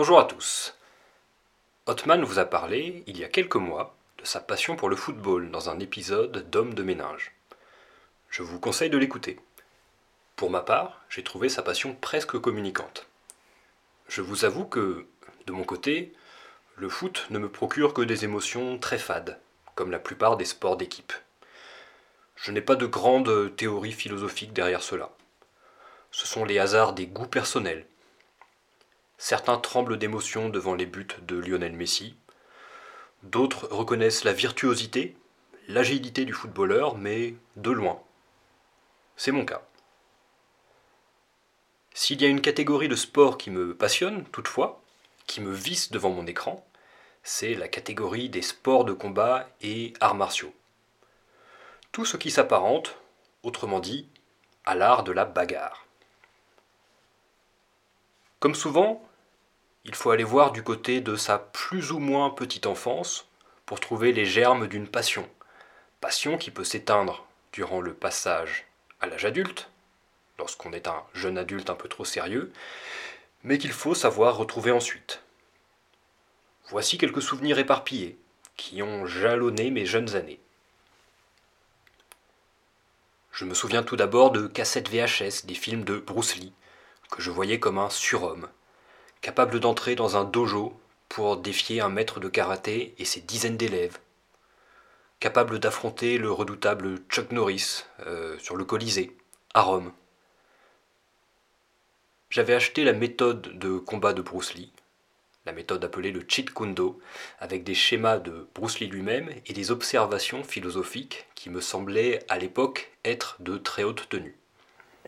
Bonjour à tous. Hotman vous a parlé, il y a quelques mois, de sa passion pour le football dans un épisode d'Homme de ménage. Je vous conseille de l'écouter. Pour ma part, j'ai trouvé sa passion presque communicante. Je vous avoue que, de mon côté, le foot ne me procure que des émotions très fades, comme la plupart des sports d'équipe. Je n'ai pas de grande théorie philosophique derrière cela. Ce sont les hasards des goûts personnels. Certains tremblent d'émotion devant les buts de Lionel Messi. D'autres reconnaissent la virtuosité, l'agilité du footballeur, mais de loin. C'est mon cas. S'il y a une catégorie de sport qui me passionne, toutefois, qui me visse devant mon écran, c'est la catégorie des sports de combat et arts martiaux. Tout ce qui s'apparente, autrement dit, à l'art de la bagarre. Comme souvent, il faut aller voir du côté de sa plus ou moins petite enfance pour trouver les germes d'une passion. Passion qui peut s'éteindre durant le passage à l'âge adulte, lorsqu'on est un jeune adulte un peu trop sérieux, mais qu'il faut savoir retrouver ensuite. Voici quelques souvenirs éparpillés qui ont jalonné mes jeunes années. Je me souviens tout d'abord de cassettes VHS des films de Bruce Lee, que je voyais comme un surhomme, capable d'entrer dans un dojo pour défier un maître de karaté et ses dizaines d'élèves, capable d'affronter le redoutable Chuck Norris euh, sur le Colisée, à Rome. J'avais acheté la méthode de combat de Bruce Lee, la méthode appelée le Cheat Kundo, avec des schémas de Bruce Lee lui-même et des observations philosophiques qui me semblaient à l'époque être de très haute tenue.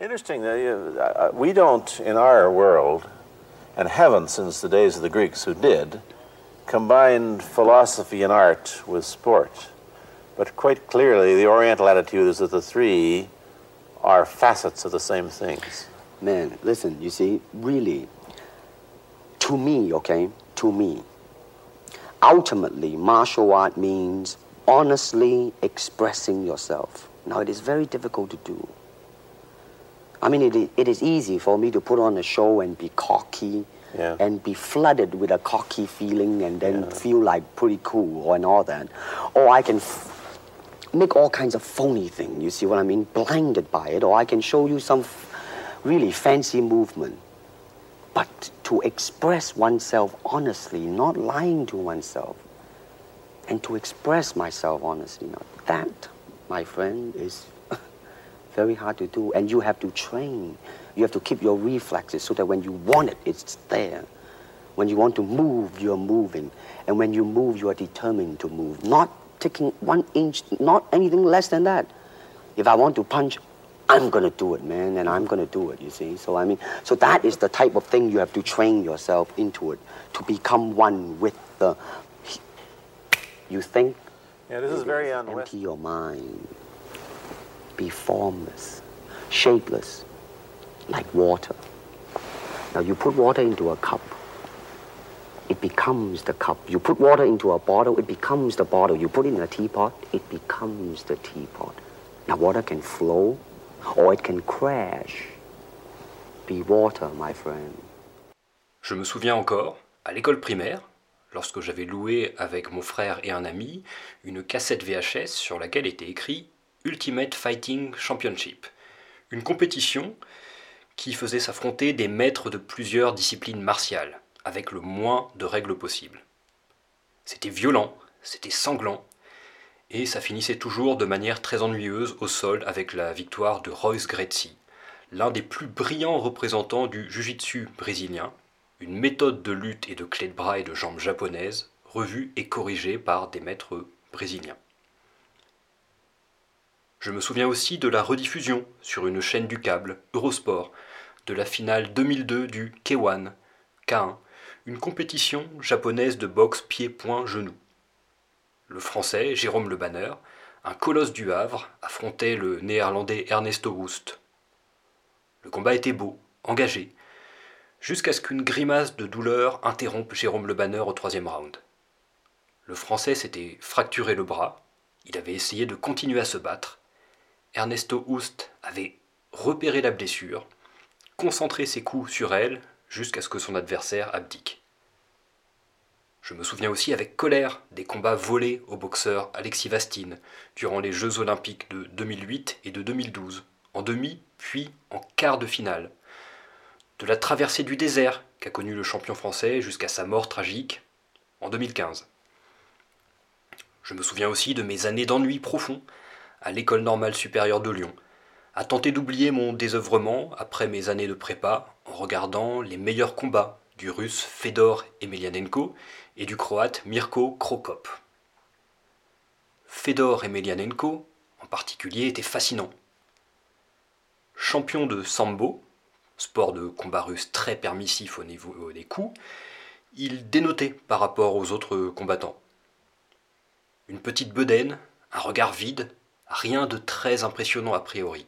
Interesting. Uh, and haven't since the days of the Greeks who did, combine philosophy and art with sport. But quite clearly, the Oriental attitude is that the three are facets of the same things. Man, listen, you see, really, to me, okay, to me, ultimately, martial art means honestly expressing yourself. Now, it is very difficult to do. I mean, it, it is easy for me to put on a show and be cocky Yeah. and be flooded with a cocky feeling and then Yeah. feel like pretty cool and all that. Or I can make all kinds of phony thing, you see what I mean? Blinded by it. Or I can show you some really fancy movement. But to express oneself honestly, not lying to oneself, and to express myself honestly, now that, my friend, is very hard to do. And you have to train. You have to keep your reflexes so that when you want it, it's there. When you want to move, you're moving. And when you move, you are determined to move. Not taking one inch, not anything less than that. If I want to punch, I'm going to do it, man, and I'm going to do it, you see. So, I mean, so that is the type of thing you have to train yourself into it, to become one with the. You think, Yeah, this is very empty un-Western. your mind. Be formless, shapeless, like water. Now you put water into a cup, it becomes the cup. You put water into a bottle, it becomes the bottle. You put it in a teapot, it becomes the teapot. Now water can flow or it can crash. Be water, my friend. Je me souviens encore, à l'école primaire, lorsque j'avais loué avec mon frère et un ami une cassette VHS sur laquelle était écrit Ultimate Fighting Championship, une compétition qui faisait s'affronter des maîtres de plusieurs disciplines martiales, avec le moins de règles possibles. C'était violent, c'était sanglant, et ça finissait toujours de manière très ennuyeuse au sol avec la victoire de Royce Gracie, l'un des plus brillants représentants du jiu-jitsu brésilien, une méthode de lutte et de clé de bras et de jambes japonaises, revue et corrigée par des maîtres brésiliens. Je me souviens aussi de la rediffusion sur une chaîne du câble, Eurosport, de la finale 2002 du K1, K1, une compétition japonaise de boxe pied-point-genou. Le français, Jérôme Le Banner, un colosse du Havre, affrontait le néerlandais Ernesto Wust. Le combat était beau, engagé, jusqu'à ce qu'une grimace de douleur interrompe Jérôme Le Banner au troisième round. Le français s'était fracturé le bras, il avait essayé de continuer à se battre. Ernesto Houst avait repéré la blessure, concentré ses coups sur elle jusqu'à ce que son adversaire abdique. Je me souviens aussi avec colère des combats volés au boxeur Alexis Vastine durant les Jeux olympiques de 2008 et de 2012, en demi puis en quart de finale. De la traversée du désert qu'a connu le champion français jusqu'à sa mort tragique en 2015. Je me souviens aussi de mes années d'ennui profond à l'école normale supérieure de Lyon, à tenter d'oublier mon désœuvrement après mes années de prépa en regardant les meilleurs combats du russe Fedor Emelianenko et du croate Mirko Krokop. Fedor Emelianenko, en particulier, était fascinant. Champion de sambo, sport de combat russe très permissif au niveau des coups, il dénotait par rapport aux autres combattants. Une petite bedaine, un regard vide, rien de très impressionnant a priori.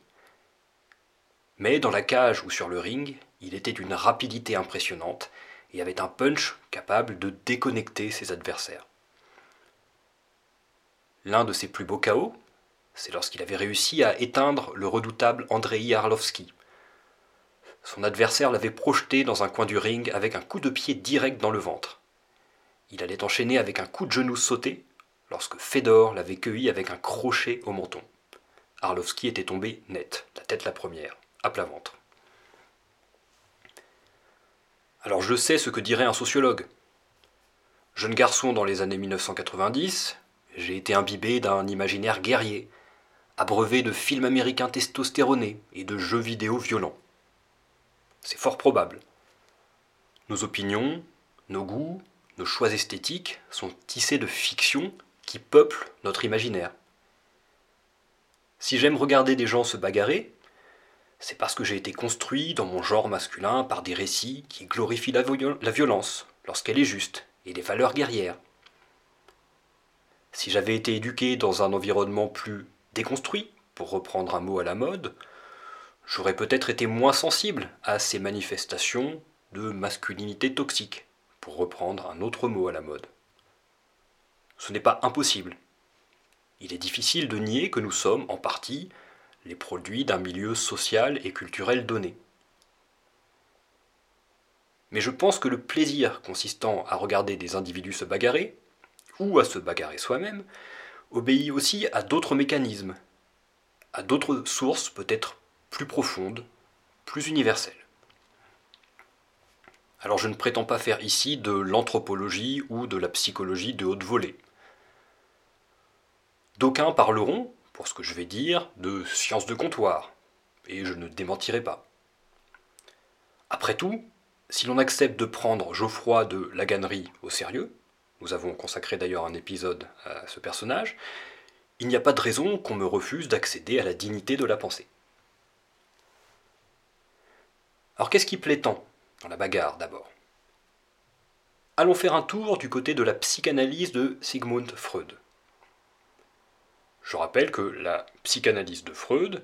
Mais dans la cage ou sur le ring, il était d'une rapidité impressionnante et avait un punch capable de déconnecter ses adversaires. L'un de ses plus beaux chaos, c'est lorsqu'il avait réussi à éteindre le redoutable Andrei Arlovski. Son adversaire l'avait projeté dans un coin du ring avec un coup de pied direct dans le ventre. Il allait enchaîner avec un coup de genou sauté lorsque Fedor l'avait cueilli avec un crochet au menton. Arlovski était tombé net, la tête la première, à plat ventre. Alors je sais ce que dirait un sociologue. Jeune garçon dans les années 1990, j'ai été imbibé d'un imaginaire guerrier, abreuvé de films américains testostéronés et de jeux vidéo violents. C'est fort probable. Nos opinions, nos goûts, nos choix esthétiques sont tissés de fictions qui peuplent notre imaginaire. Si j'aime regarder des gens se bagarrer, c'est parce que j'ai été construit dans mon genre masculin par des récits qui glorifient la, violence lorsqu'elle est juste et les valeurs guerrières. Si j'avais été éduqué dans un environnement plus déconstruit, pour reprendre un mot à la mode, j'aurais peut-être été moins sensible à ces manifestations de masculinité toxique, pour reprendre un autre mot à la mode. Ce n'est pas impossible. Il est difficile de nier que nous sommes, en partie, les produits d'un milieu social et culturel donné. Mais je pense que le plaisir consistant à regarder des individus se bagarrer, ou à se bagarrer soi-même, obéit aussi à d'autres mécanismes, à d'autres sources peut-être plus profondes, plus universelles. Alors je ne prétends pas faire ici de l'anthropologie ou de la psychologie de haute volée. D'aucuns parleront, pour ce que je vais dire, de science de comptoir, et je ne démentirai pas. Après tout, si l'on accepte de prendre Geoffroy de Laganerie au sérieux, nous avons consacré d'ailleurs un épisode à ce personnage, il n'y a pas de raison qu'on me refuse d'accéder à la dignité de la pensée. Alors qu'est-ce qui plaît tant dans la bagarre d'abord? Allons faire un tour du côté de la psychanalyse de Sigmund Freud. Je rappelle que la psychanalyse de Freud,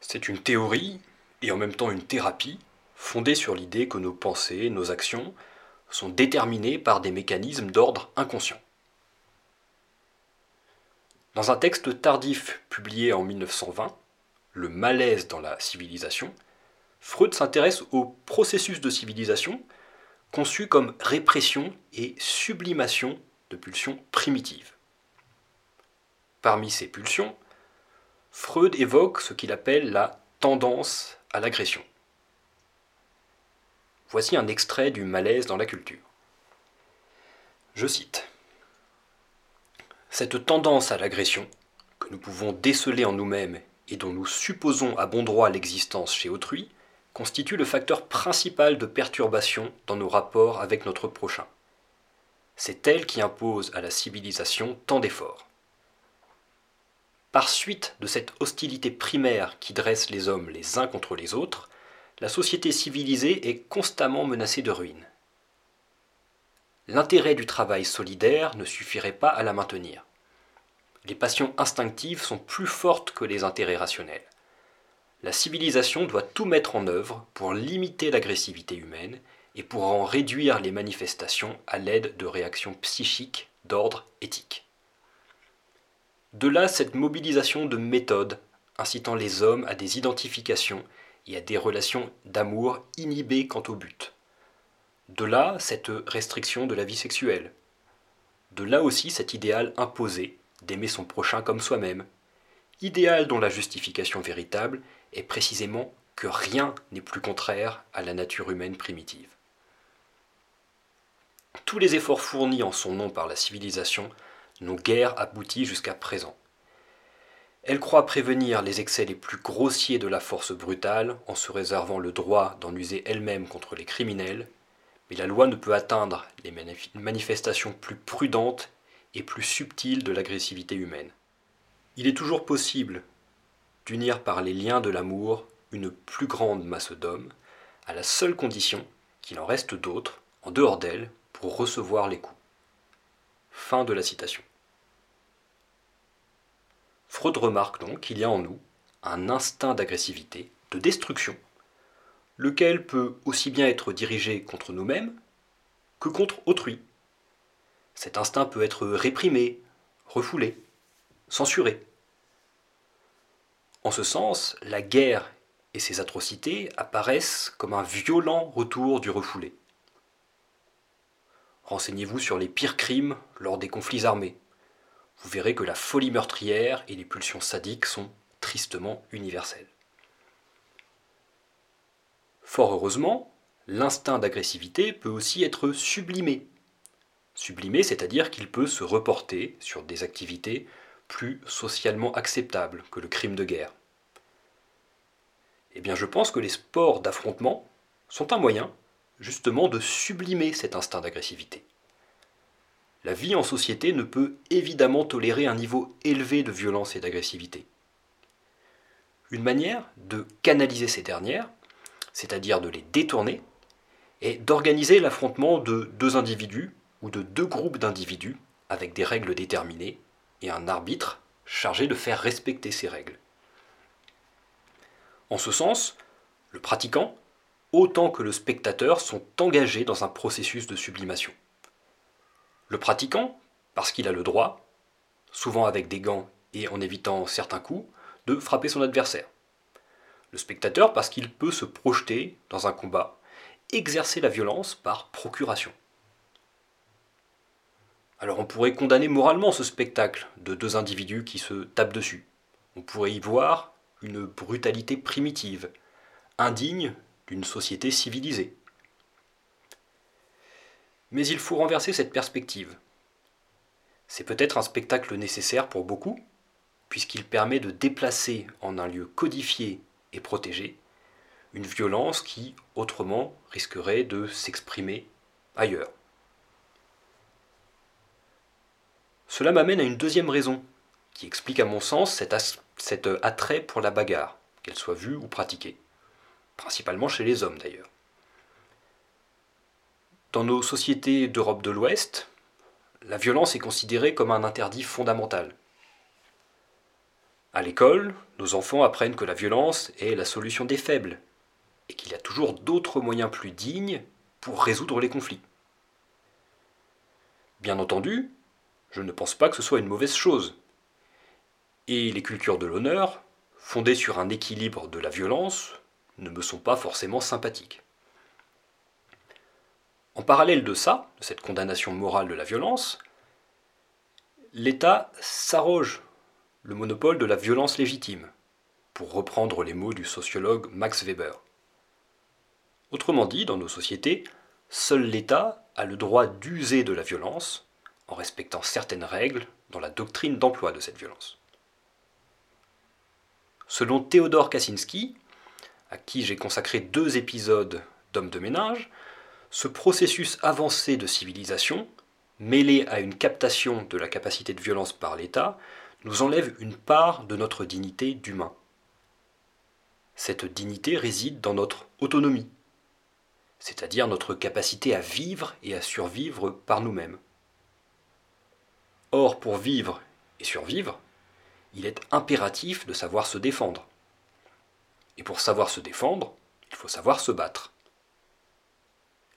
c'est une théorie et en même temps une thérapie fondée sur l'idée que nos pensées, nos actions sont déterminées par des mécanismes d'ordre inconscient. Dans un texte tardif publié en 1920, Le malaise dans la civilisation, Freud s'intéresse au processus de civilisation conçu comme répression et sublimation de pulsions primitives. Parmi ces pulsions, Freud évoque ce qu'il appelle la tendance à l'agression. Voici un extrait du malaise dans la culture. Je cite. Cette tendance à l'agression, que nous pouvons déceler en nous-mêmes et dont nous supposons à bon droit l'existence chez autrui, constitue le facteur principal de perturbation dans nos rapports avec notre prochain. C'est elle qui impose à la civilisation tant d'efforts. Par suite de cette hostilité primaire qui dresse les hommes les uns contre les autres, la société civilisée est constamment menacée de ruine. L'intérêt du travail solidaire ne suffirait pas à la maintenir. Les passions instinctives sont plus fortes que les intérêts rationnels. La civilisation doit tout mettre en œuvre pour limiter l'agressivité humaine et pour en réduire les manifestations à l'aide de réactions psychiques d'ordre éthique. De là cette mobilisation de méthodes incitant les hommes à des identifications et à des relations d'amour inhibées quant au but. De là cette restriction de la vie sexuelle, de là aussi cet idéal imposé d'aimer son prochain comme soi-même, idéal dont la justification véritable est précisément que rien n'est plus contraire à la nature humaine primitive. Tous les efforts fournis en son nom par la civilisation n'ont guère abouti jusqu'à présent. Elle croit prévenir les excès les plus grossiers de la force brutale en se réservant le droit d'en user elle-même contre les criminels, mais la loi ne peut atteindre les manifestations plus prudentes et plus subtiles de l'agressivité humaine. Il est toujours possible d'unir par les liens de l'amour une plus grande masse d'hommes, à la seule condition qu'il en reste d'autres, en dehors d'elle, pour recevoir les coups. Fin de la citation. Freud remarque donc qu'il y a en nous un instinct d'agressivité, de destruction, lequel peut aussi bien être dirigé contre nous-mêmes que contre autrui. Cet instinct peut être réprimé, refoulé, censuré. En ce sens, la guerre et ses atrocités apparaissent comme un violent retour du refoulé. Renseignez-vous sur les pires crimes lors des conflits armés. Vous verrez que la folie meurtrière et les pulsions sadiques sont tristement universelles. Fort heureusement, l'instinct d'agressivité peut aussi être sublimé. Sublimé, c'est-à-dire qu'il peut se reporter sur des activités plus socialement acceptables que le crime de guerre. Eh bien, je pense que les sports d'affrontement sont un moyen, justement, de sublimer cet instinct d'agressivité. La vie en société ne peut évidemment tolérer un niveau élevé de violence et d'agressivité. Une manière de canaliser ces dernières, c'est-à-dire de les détourner, est d'organiser l'affrontement de deux individus ou de deux groupes d'individus avec des règles déterminées et un arbitre chargé de faire respecter ces règles. En ce sens, le pratiquant, autant que le spectateur, sont engagés dans un processus de sublimation. Le pratiquant, parce qu'il a le droit, souvent avec des gants et en évitant certains coups, de frapper son adversaire. Le spectateur, parce qu'il peut se projeter dans un combat, exercer la violence par procuration. Alors on pourrait condamner moralement ce spectacle de deux individus qui se tapent dessus. On pourrait y voir une brutalité primitive, indigne d'une société civilisée. Mais il faut renverser cette perspective. C'est peut-être un spectacle nécessaire pour beaucoup, puisqu'il permet de déplacer en un lieu codifié et protégé une violence qui, autrement, risquerait de s'exprimer ailleurs. Cela m'amène à une deuxième raison, qui explique à mon sens cet, cet attrait pour la bagarre, qu'elle soit vue ou pratiquée, principalement chez les hommes d'ailleurs. Dans nos sociétés d'Europe de l'Ouest, la violence est considérée comme un interdit fondamental. À l'école, nos enfants apprennent que la violence est la solution des faibles et qu'il y a toujours d'autres moyens plus dignes pour résoudre les conflits. Bien entendu, je ne pense pas que ce soit une mauvaise chose, et les cultures de l'honneur, fondées sur un équilibre de la violence, ne me sont pas forcément sympathiques. En parallèle de ça, de cette condamnation morale de la violence, l'État s'arroge le monopole de la violence légitime, pour reprendre les mots du sociologue Max Weber. Autrement dit, dans nos sociétés, seul l'État a le droit d'user de la violence en respectant certaines règles dans la doctrine d'emploi de cette violence. Selon Théodore Kaczynski, à qui j'ai consacré deux épisodes d'Homme de ménage, ce processus avancé de civilisation, mêlé à une captation de la capacité de violence par l'État, nous enlève une part de notre dignité d'humain. Cette dignité réside dans notre autonomie, c'est-à-dire notre capacité à vivre et à survivre par nous-mêmes. Or, pour vivre et survivre, il est impératif de savoir se défendre. Et pour savoir se défendre, il faut savoir se battre.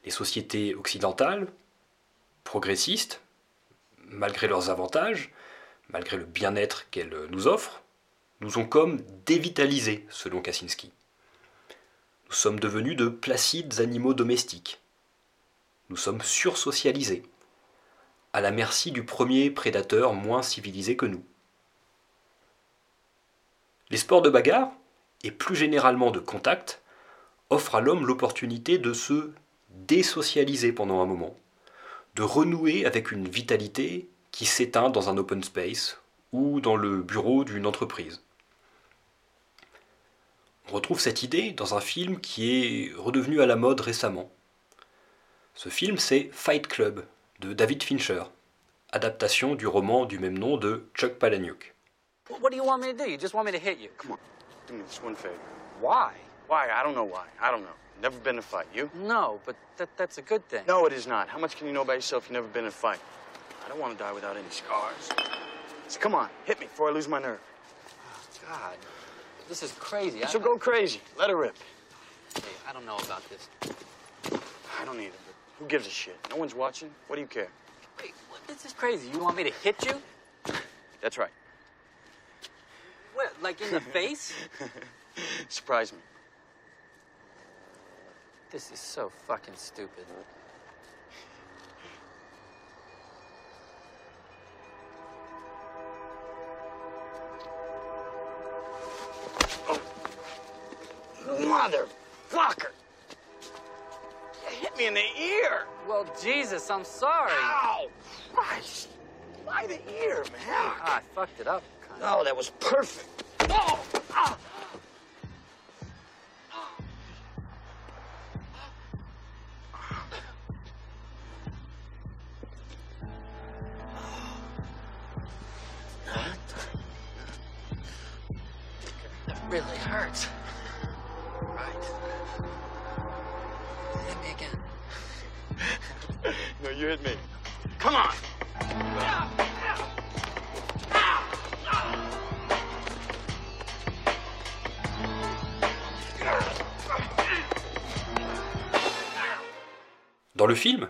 Les sociétés occidentales, progressistes, malgré leurs avantages, malgré le bien-être qu'elles nous offrent, nous ont comme dévitalisés, selon Kaczynski. Nous sommes devenus de placides animaux domestiques. Nous sommes sursocialisés, à la merci du premier prédateur moins civilisé que nous. Les sports de bagarre, et plus généralement de contact, offrent à l'homme l'opportunité de se désocialiser pendant un moment, de renouer avec une vitalité qui s'éteint dans un open space ou dans le bureau d'une entreprise. On retrouve cette idée dans un film qui est redevenu à la mode récemment. Ce film, c'est Fight Club de David Fincher, adaptation du roman du même nom de Chuck Palahniuk. What do you want me to do? You just want me to hit you? Come on, do me this one favor. Why? Why? I don't know why. I don't know. Never been in a fight. You? No, but that, that's a good thing. No, it is not. How much can you know about yourself? if You've never been in a fight. I don't want to die without any scars. So come on, hit me before I lose my nerve. Oh, God, this is crazy. I, She'll go crazy. Let her rip. Hey, I don't know about this. I don't either, but who gives a shit? No one's watching. What do you care? Wait, what, this is crazy. You want me to hit you? That's right. What, like in the face? Surprise me. This is so fucking stupid. Motherfucker! You hit me in the ear! Well, Jesus, I'm sorry. Ow! Christ! Why the ear, man? Ah, I fucked it up. Kind Oh, that was perfect. Oh! Ah! Really hurts. Right? Hit me again. No, you hit me. Come on! Dans le film,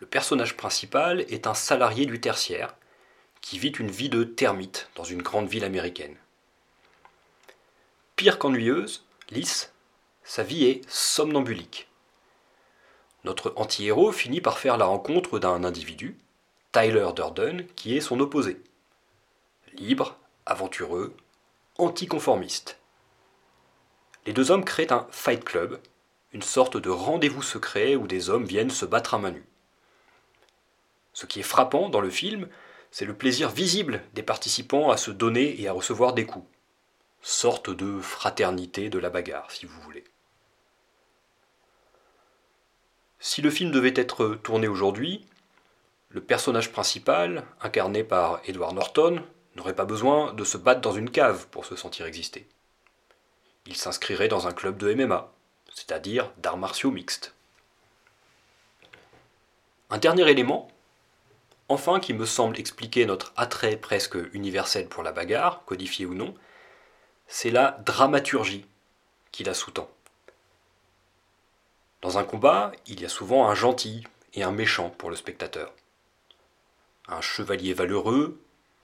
le personnage principal est un salarié du tertiaire qui vit une vie de termite dans une grande ville américaine. Pire qu'ennuyeuse, lisse, sa vie est somnambulique. Notre anti-héros finit par faire la rencontre d'un individu, Tyler Durden, qui est son opposé. Libre, aventureux, anticonformiste. Les deux hommes créent un Fight Club, une sorte de rendez-vous secret où des hommes viennent se battre à main nue. Ce qui est frappant dans le film, c'est le plaisir visible des participants à se donner et à recevoir des coups. Sorte de fraternité de la bagarre, si vous voulez. Si le film devait être tourné aujourd'hui, le personnage principal, incarné par Edward Norton, n'aurait pas besoin de se battre dans une cave pour se sentir exister. Il s'inscrirait dans un club de MMA, c'est-à-dire d'arts martiaux mixtes. Un dernier élément, enfin qui me semble expliquer notre attrait presque universel pour la bagarre, codifié ou non, c'est la dramaturgie qui la sous-tend. Dans un combat, il y a souvent un gentil et un méchant pour le spectateur. Un chevalier valeureux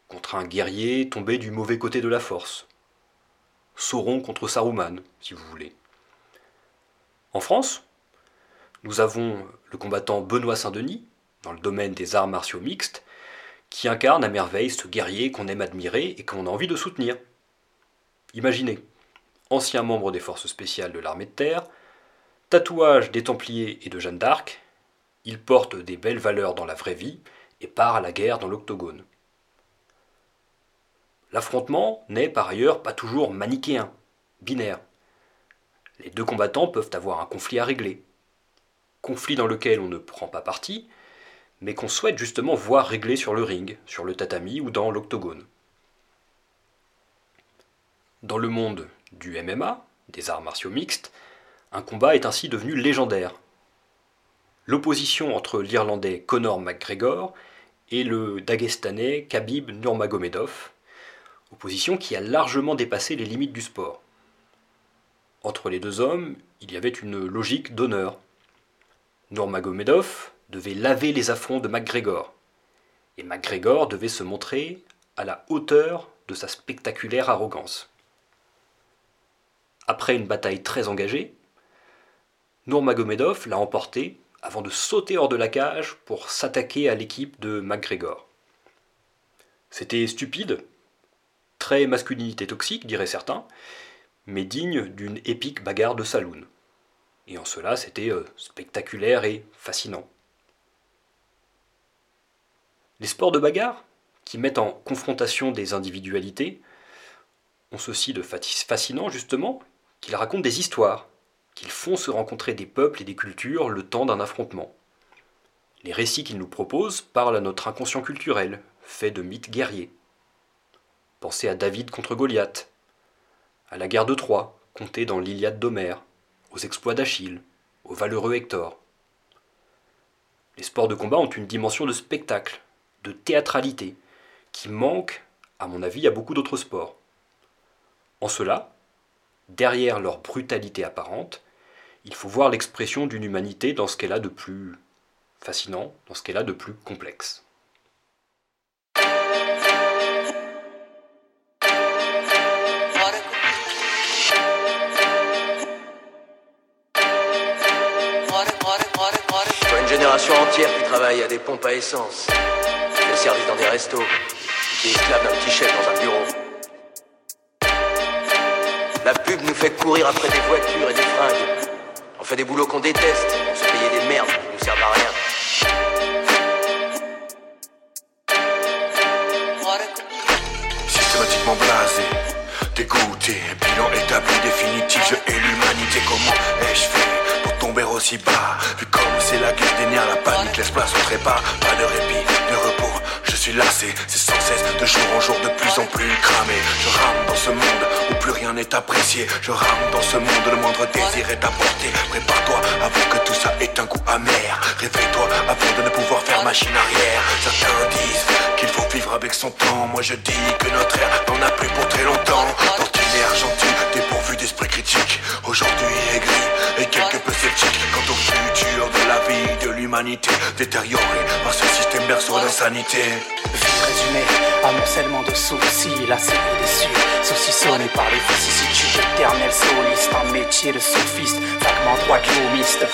contre un guerrier tombé du mauvais côté de la force. Sauron contre Saruman, si vous voulez. En France, nous avons le combattant Benoît Saint-Denis, dans le domaine des arts martiaux mixtes, qui incarne à merveille ce guerrier qu'on aime admirer et qu'on a envie de soutenir. Imaginez, ancien membre des forces spéciales de l'armée de terre, tatouage des Templiers et de Jeanne d'Arc, il porte des belles valeurs dans la vraie vie et part à la guerre dans l'octogone. L'affrontement n'est par ailleurs pas toujours manichéen, binaire. Les deux combattants peuvent avoir un conflit à régler. Conflit dans lequel on ne prend pas parti, mais qu'on souhaite justement voir régler sur le ring, sur le tatami ou dans l'octogone. Dans le monde du MMA, des arts martiaux mixtes, un combat est ainsi devenu légendaire. L'opposition entre l'Irlandais Conor McGregor et le Dagestanais Khabib Nurmagomedov, opposition qui a largement dépassé les limites du sport. Entre les deux hommes, il y avait une logique d'honneur. Nurmagomedov devait laver les affronts de McGregor, et McGregor devait se montrer à la hauteur de sa spectaculaire arrogance. Après une bataille très engagée, Nurmagomedov l'a emporté avant de sauter hors de la cage pour s'attaquer à l'équipe de McGregor. C'était stupide, très masculinité toxique, diraient certains, mais digne d'une épique bagarre de saloon. Et en cela, c'était euh, spectaculaire et fascinant. Les sports de bagarre, qui mettent en confrontation des individualités, ont ceci de fascinant justement qu'ils racontent des histoires, qu'ils font se rencontrer des peuples et des cultures le temps d'un affrontement. Les récits qu'ils nous proposent parlent à notre inconscient culturel, fait de mythes guerriers. Pensez à David contre Goliath, à la guerre de Troie, contée dans l'Iliade d'Homère, aux exploits d'Achille, au valeureux Hector. Les sports de combat ont une dimension de spectacle, de théâtralité, qui manque, à mon avis, à beaucoup d'autres sports. En cela, derrière leur brutalité apparente, il faut voir l'expression d'une humanité dans ce qu'elle a de plus fascinant, dans ce qu'elle a de plus complexe. une génération entière qui travaille à des pompes à essence, qui fait service dans des restos, qui est esclave d'un petit chef dans un bureau. Nous fait courir après des voitures et des fringues. On fait des boulots qu'on déteste, on se payer des merdes qui nous servent à rien. Systématiquement blasé, dégoûté, bilan établi, définitif, je hais l'humanité, comment ai-je fait pour tomber aussi bas? Vu comme c'est la guerre des nerfs, la panique laisse place au trépas, pas de répit, de suis lassé, c'est sans cesse, de jour en jour, de plus en plus cramé. Je rame dans ce monde où plus rien n'est apprécié. Je rame dans ce monde, le moindre désir est apporté. Prépare-toi avant que tout ça ait un goût amer. Réveille-toi avant de ne pouvoir faire machine arrière. Certains disent qu'il faut vivre avec son temps. Moi je dis que notre ère n'en a plus pour très longtemps. D'ordinaire gentil, dépourvu d'esprit critique. Aujourd'hui aigri et quelque peu sceptique quant au futur de la vie, de l'humanité. Détérioré par ce système berceau d'insanité. Vie résumée, amoncellement de soucis, la série déçue, saucissonné par les vicissitudes éternelles solistes, un métier de sophiste, vaguement droit miste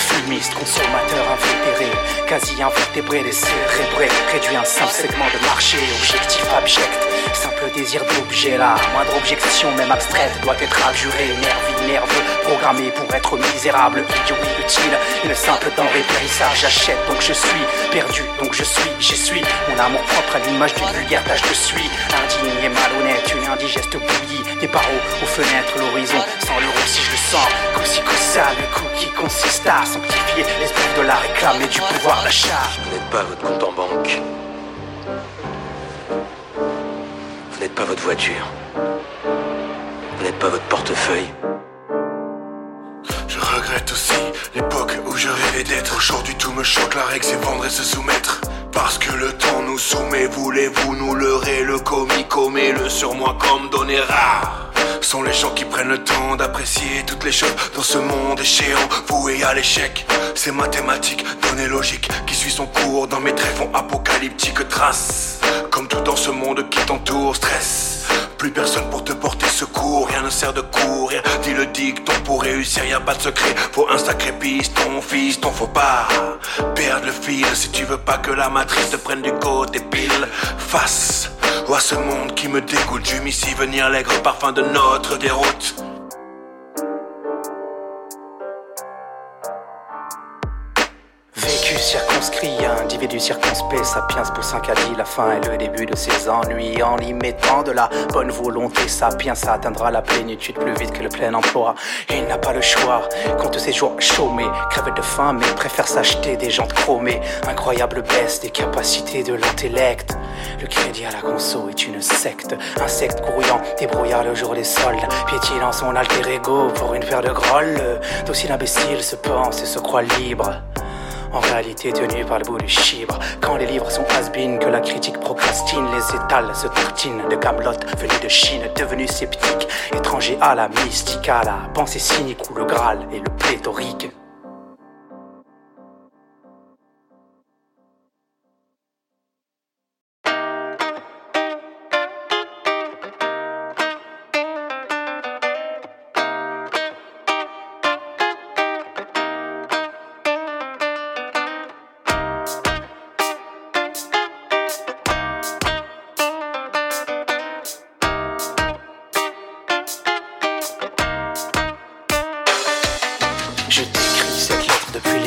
fumiste, consommateur invétéré, quasi invertébré, décérébré, réduit un simple segment de marché, objectif abject, simple désir d'objet là, moindre objection même abstraite doit être abjurée, nerveux, nerveux, programmé pour être misérable, idiot, inutile, une simple denrée périssable, j'achète donc je suis, perdu donc je suis, j'y suis, mon amour propre à l'image d'une vulgaire tâche de suis, indigne et malhonnête, une indigeste bouillie, des barreaux aux fenêtres, l'horizon, sans l'euro si je le sens, coussi ça, le coup qui consiste à sanctifier l'esprit de la réclame et du pouvoir d'achat. Vous n'êtes pas votre compte en banque. Vous n'êtes pas votre voiture. Vous n'êtes pas votre portefeuille. Je regrette aussi l'époque où je rêvais d'être. Aujourd'hui tout me choque, la règle c'est vendre et se soumettre. Parce que le temps nous soumet, voulez-vous nous leurrer? Le commis commet le sur moi comme donner rare sont les gens qui prennent le temps d'apprécier toutes les choses dans ce monde échéant, voué à l'échec. C'est mathématique, données logique, qui suit son cours dans mes tréfonds apocalyptiques traces. Tout dans ce monde qui t'entoure, stress. Plus personne pour te porter secours, rien ne sert de courir. Dis le dicton pour réussir, y a pas de secret. Faut un sacré piston, fils, ton faut pas perdre le fil si tu veux pas que la matrice te prenne du côté pile face à ce monde qui me dégoûte, j'hume ici venir l'aigre parfum de notre déroute. Circonscrit, individu circonspect, sapiens poussin qu'a dit la fin est le début de ses ennuis. En y mettant de la bonne volonté, sapiens atteindra la plénitude plus vite que le plein emploi. Il n'a pas le choix, compte ses jours chômés, crève de faim mais préfère s'acheter des jantes chromées. Incroyable baisse des capacités de l'intellect. Le crédit à la conso est une secte, insecte courant, débrouillard le jour des soldes, piétinant son alter ego pour une paire de grolles. D'aussi l'imbécile se pense et se croit libre en réalité tenu par le bout du chibre. Quand les livres sont has que la critique procrastine, les étals se tartinent de Camelot venu de Chine, devenu sceptique, étranger à la mystique, à la pensée cynique où le Graal et le pléthorique.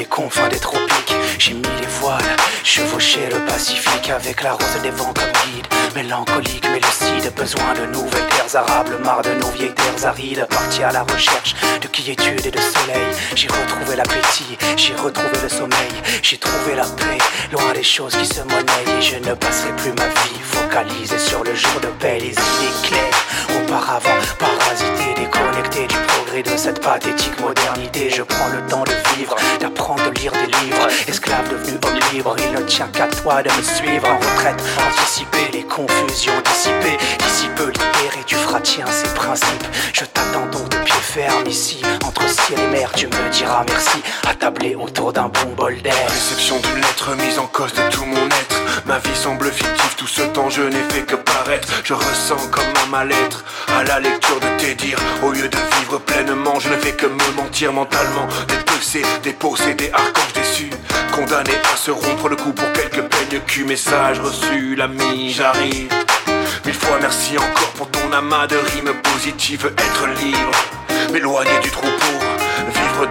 Les confins des tropiques. J'ai mis les voiles, chevauché le Pacifique avec la rose des vents comme guide. Mélancolique, mais lucide, besoin de nouvelles terres arables, marre de nos vieilles terres arides. Parti à la recherche de quiétude et de soleil. J'ai retrouvé l'appétit, j'ai retrouvé le sommeil, j'ai trouvé la paix, loin des choses qui se monnaient. Et je ne passerai plus ma vie focalisé sur le jour de paix, les idées claires. Auparavant, parasité, déconnecté du de cette pathétique modernité. Je prends le temps de vivre, d'apprendre, de lire des livres. Esclave devenu homme libre, il ne tient qu'à toi de me suivre. En retraite, anticiper les confusions, dissiper. D'ici peu libéré, tu feras tien ces principes. Je t'attends donc de pied ferme ici, entre ciel et mer. Tu me diras merci, attablé autour d'un bon bol d'air. Réception d'une lettre mise en cause de tout mon être. Ma vie semble fictive, tout ce temps je n'ai fait que paraître. Je ressens comme un mal-être à la lecture de tes dires. Au lieu de vivre pleinement, je ne fais que me mentir mentalement. Dépecé, dépossédé, archange déçu. Condamné à se rompre le cou pour quelques peignes cul. Message reçu, l'ami, j'arrive. Mille fois merci encore pour ton amas de rimes positives. Être libre, m'éloigner du troupeau.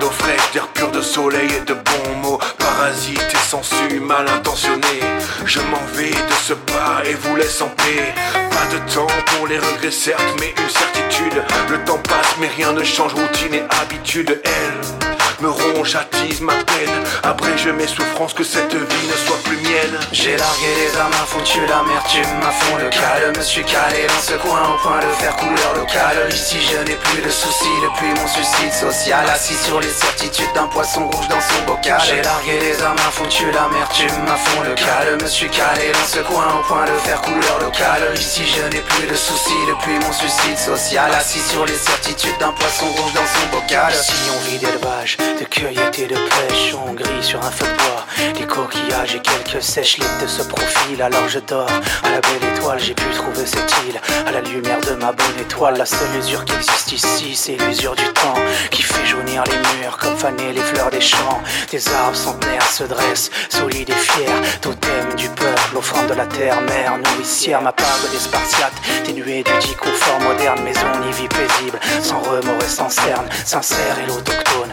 D'eau fraîche, d'air pur, de soleil et de bons mots. Parasite et sensu, mal intentionné. Je m'en vais de ce pas et vous laisse en paix. Pas de temps pour les regrets, certes, mais une certitude. Le temps passe, mais rien ne change, routine et habitude. Elle me ronge, attise ma peine. Après, je mes souffrances, que cette vie ne soit plus mienne. J'ai largué les armes, foutu l'amertume, à fond le calme. Me suis calé dans ce coin au point de faire couleur locale. Ici, je n'ai plus de soucis depuis mon suicide social. Assis sur les certitudes d'un poisson rouge dans son bocal. J'ai largué les armes, a foutu l'amertume, à fond le calme. Me suis calé dans ce coin au point de faire couleur locale. Ici, je n'ai plus de soucis depuis mon suicide social. Assis sur les certitudes d'un poisson rouge dans son bocal. Ici, on vit d'élevage, de cueillette et de pêche. On sur un feu de bois, des coquillages et quelques sèches-lites de ce profil. Alors je dors à la belle étoile, j'ai pu trouver cette île. À la lumière de ma bonne étoile, la seule usure qui existe ici, c'est l'usure du temps qui fait jaunir les murs comme faner les fleurs des champs. Des arbres centenaires se dressent, solides et fiers, totem du peuple, offrande de la terre, mère nourricière, ma part des Spartiates, dénuée du dit moderne, maison ni vie paisible, sans remords et sans cerne, sincère et l'autochtone,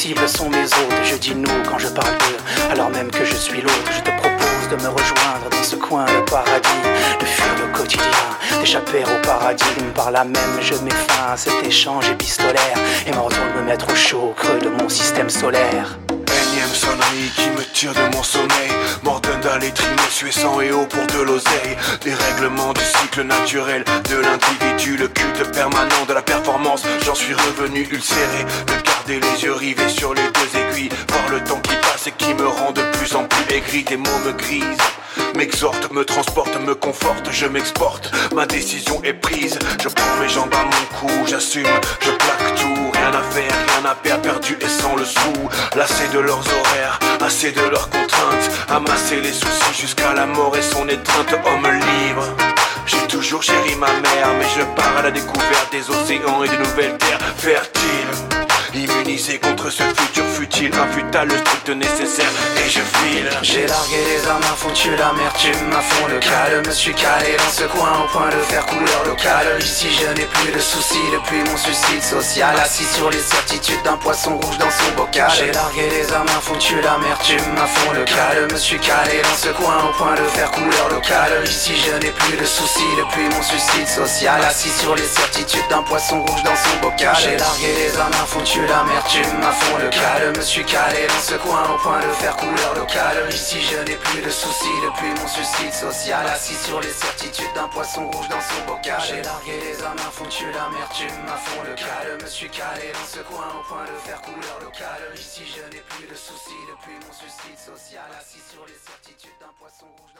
sensibles sont mes hôtes, je dis nous quand je parle d'eux, alors même que je suis l'autre, je te propose de me rejoindre dans ce coin de paradis, de fuir le quotidien, d'échapper au paradigme, par là même je mets fin à cet échange épistolaire, et me retourne me mettre au chaud au creux de mon système solaire. Énième sonnerie qui me tire de mon sommeil. M'ordonne d'aller trimer suissant et haut pour de l'oseille. Dérèglement du cycle naturel de l'individu. Le culte permanent de la performance. J'en suis revenu ulcéré De garder les yeux rivés sur les deux aiguilles. Voir le temps qui passe et qui me rend de plus en plus aigri. Des mots me grisent M'exhorte, me transporte, me conforte, je m'exporte Ma décision est prise. Je prends mes jambes à mon cou, j'assume, je plaque tout. Rien à faire, rien à perdre, perdu et sans le sou. Lassé de leurs assez de leurs contraintes Amasser les soucis jusqu'à la mort et son étreinte Homme libre j'ai toujours chéri ma mère, mais je pars à la découverte des océans et de nouvelles terres fertiles. Immunisé contre ce futur futile, infutile, le strict nécessaire, et je file. J'ai largué armes, a foutu l'amertume, à fond le calme. Me suis calé dans ce coin au point de faire couleur locale. Ici, je n'ai plus de soucis depuis mon suicide social. Assis sur les certitudes d'un poisson rouge dans son bocal. J'ai largué les armes, a foutu l'amertume, à fond le calme. Me suis calé dans ce coin au point de faire couleur locale. Ici, je n'ai plus de soucis depuis mon suicide social. Assis sur les certitudes d'un poisson rouge dans son bocal. J'ai largué les armes, a foutu l'amertume, à fond le calme. Me suis calé dans ce coin au point de faire couleur locale. Ici, je n'ai plus de soucis depuis mon suicide social. Assis sur les certitudes d'un poisson rouge dans son bocal. J'ai largué les a foutu l'amertume, à fond le calme. Me suis calé dans ce coin au point de faire couleur locale. Ici, je n'ai plus de soucis depuis mon suicide social. Assis sur les certitudes d'un poisson rouge dans.